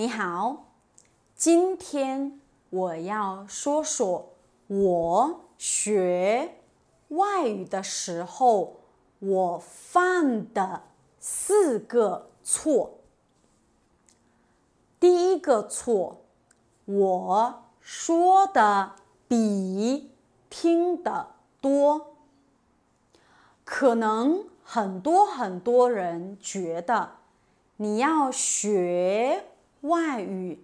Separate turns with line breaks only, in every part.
你好，今天我要说说我学外语的时候我犯的四个错。第一个错，我说的比听的多。可能很多很多人觉得你要学。外语，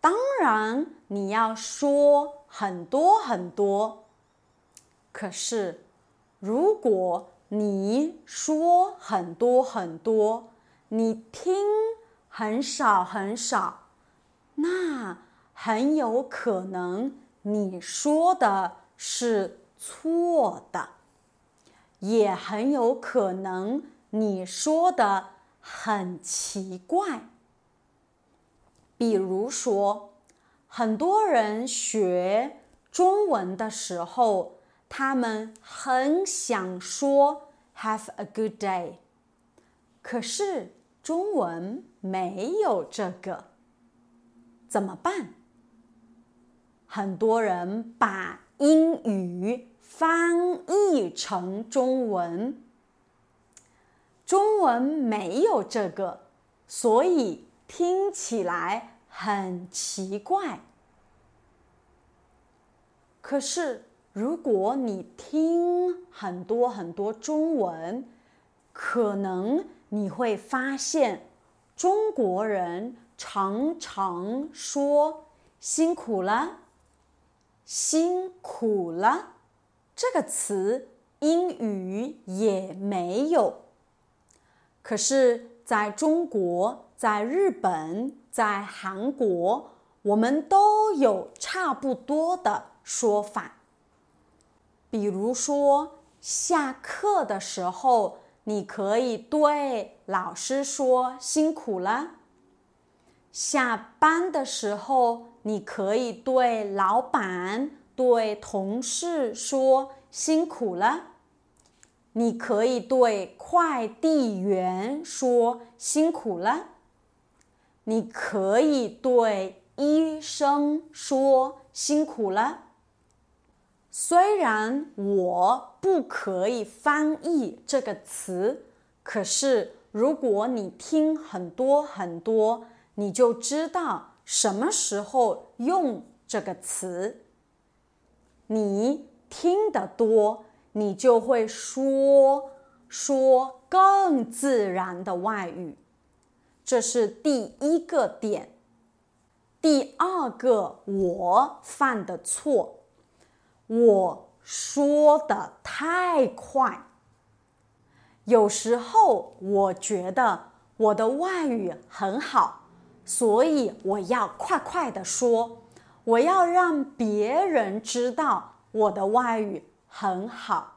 当然你要说很多很多。可是，如果你说很多很多，你听很少很少，那很有可能你说的是错的，也很有可能你说的很奇怪。比如说，很多人学中文的时候，他们很想说 “Have a good day”，可是中文没有这个，怎么办？很多人把英语翻译成中文，中文没有这个，所以。听起来很奇怪，可是如果你听很多很多中文，可能你会发现，中国人常常说“辛苦了”，“辛苦了”这个词，英语也没有。可是在中国。在日本，在韩国，我们都有差不多的说法。比如说，下课的时候，你可以对老师说“辛苦了”；下班的时候，你可以对老板、对同事说“辛苦了”；你可以对快递员说“辛苦了”。你可以对医生说辛苦了。虽然我不可以翻译这个词，可是如果你听很多很多，你就知道什么时候用这个词。你听得多，你就会说说更自然的外语。这是第一个点。第二个，我犯的错，我说的太快。有时候我觉得我的外语很好，所以我要快快的说，我要让别人知道我的外语很好。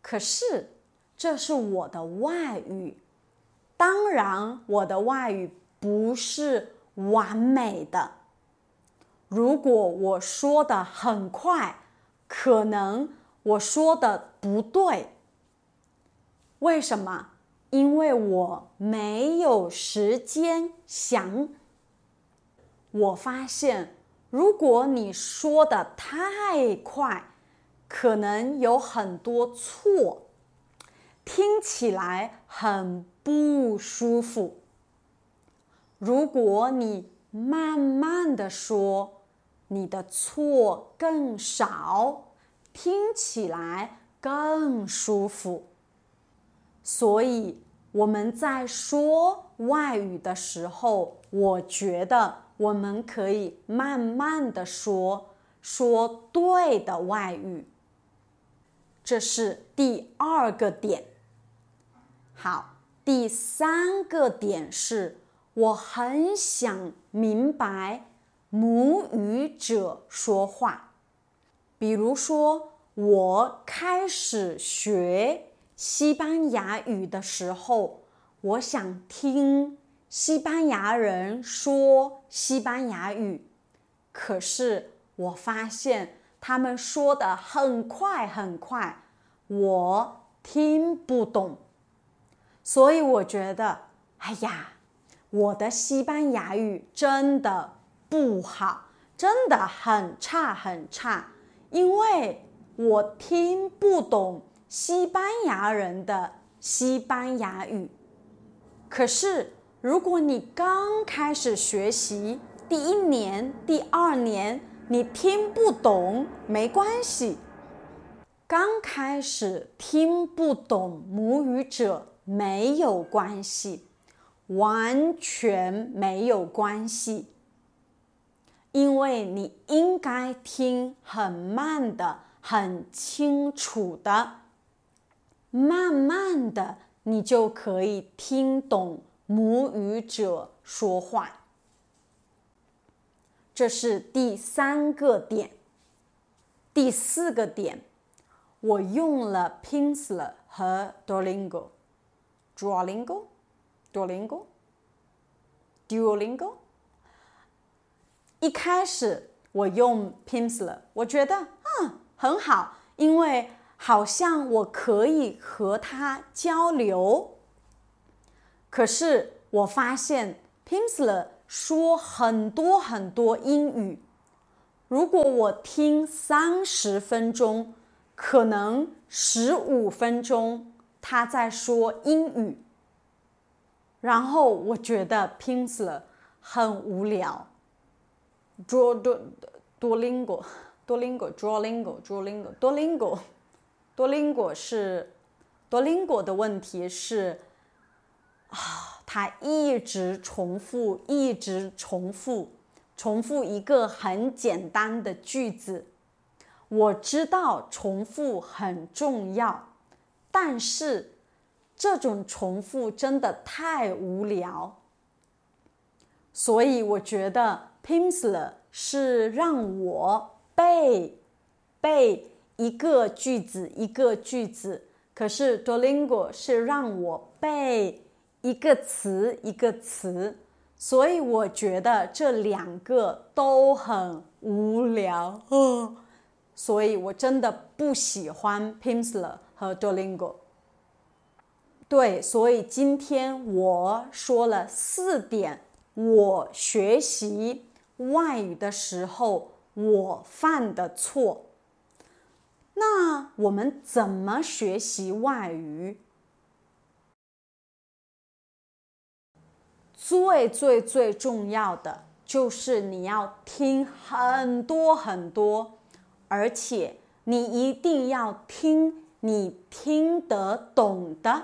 可是，这是我的外语。当然，我的外语不是完美的。如果我说的很快，可能我说的不对。为什么？因为我没有时间想。我发现，如果你说的太快，可能有很多错，听起来很。不舒服。如果你慢慢的说，你的错更少，听起来更舒服。所以我们在说外语的时候，我觉得我们可以慢慢的说，说对的外语。这是第二个点。好。第三个点是，我很想明白母语者说话。比如说，我开始学西班牙语的时候，我想听西班牙人说西班牙语，可是我发现他们说的很快很快，我听不懂。所以我觉得，哎呀，我的西班牙语真的不好，真的很差很差，因为我听不懂西班牙人的西班牙语。可是，如果你刚开始学习，第一年、第二年，你听不懂没关系。刚开始听不懂母语者没有关系，完全没有关系，因为你应该听很慢的、很清楚的，慢慢的，你就可以听懂母语者说话。这是第三个点，第四个点。我用了 Pimsleur 和 Duolingo，Duolingo，Duolingo，Duolingo。一开始我用 Pimsleur，我觉得嗯很好，因为好像我可以和他交流。可是我发现 Pimsler 说很多很多英语，如果我听三十分钟。可能十五分钟他在说英语，然后我觉得 Pimsleur 很无聊。Draw do Duolingo Duolingo Duolingo Duolingo Duolingo Duolingo 是 Duolingo 的问题是啊，他一直重复，一直重复，重复一个很简单的句子。我知道重复很重要，但是这种重复真的太无聊，所以我觉得 Pimsleur 是让我背背一个句子一个句子，可是 Duolingo 是让我背一个词一个词，所以我觉得这两个都很无聊。所以我真的不喜欢 Pimsler 和 Duolingo。对，所以今天我说了四点，我学习外语的时候我犯的错。那我们怎么学习外语？最最最重要的就是你要听很多很多。而且你一定要听你听得懂的，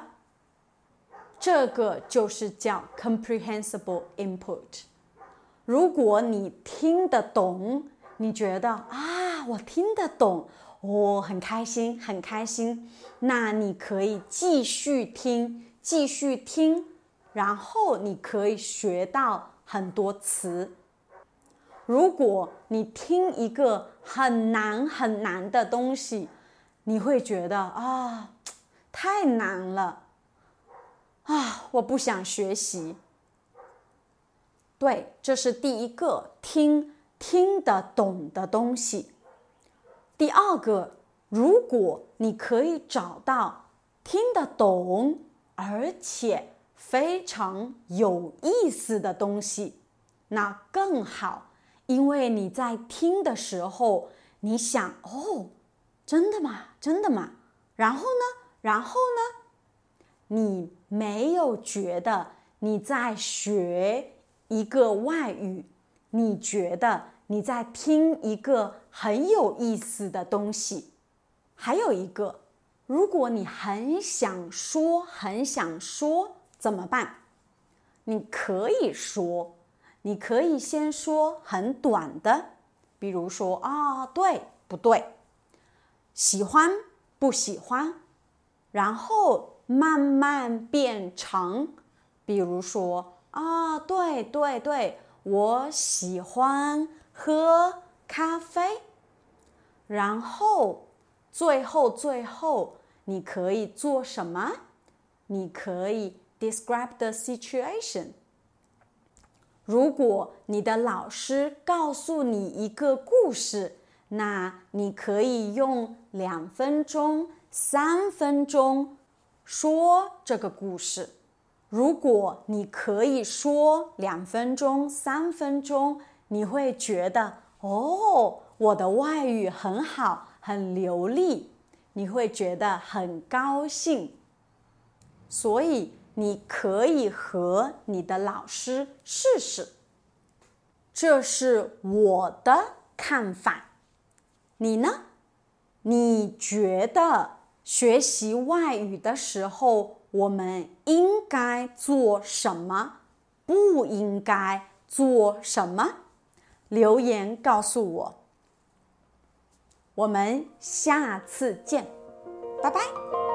这个就是叫 comprehensible input。如果你听得懂，你觉得啊，我听得懂，我很开心，很开心，那你可以继续听，继续听，然后你可以学到很多词。如果你听一个很难很难的东西，你会觉得啊，太难了，啊，我不想学习。对，这是第一个听听得懂的东西。第二个，如果你可以找到听得懂而且非常有意思的东西，那更好。因为你在听的时候，你想哦，真的吗？真的吗？然后呢？然后呢？你没有觉得你在学一个外语？你觉得你在听一个很有意思的东西？还有一个，如果你很想说，很想说，怎么办？你可以说。你可以先说很短的，比如说啊，对不对？喜欢不喜欢？然后慢慢变长，比如说啊，对对对，我喜欢喝咖啡。然后最后最后，你可以做什么？你可以 describe the situation。如果你的老师告诉你一个故事，那你可以用两分钟、三分钟说这个故事。如果你可以说两分钟、三分钟，你会觉得哦，我的外语很好，很流利，你会觉得很高兴。所以你可以和你的老师试试。这是我的看法，你呢？你觉得学习外语的时候，我们应该做什么？不应该做什么？留言告诉我。我们下次见，拜拜。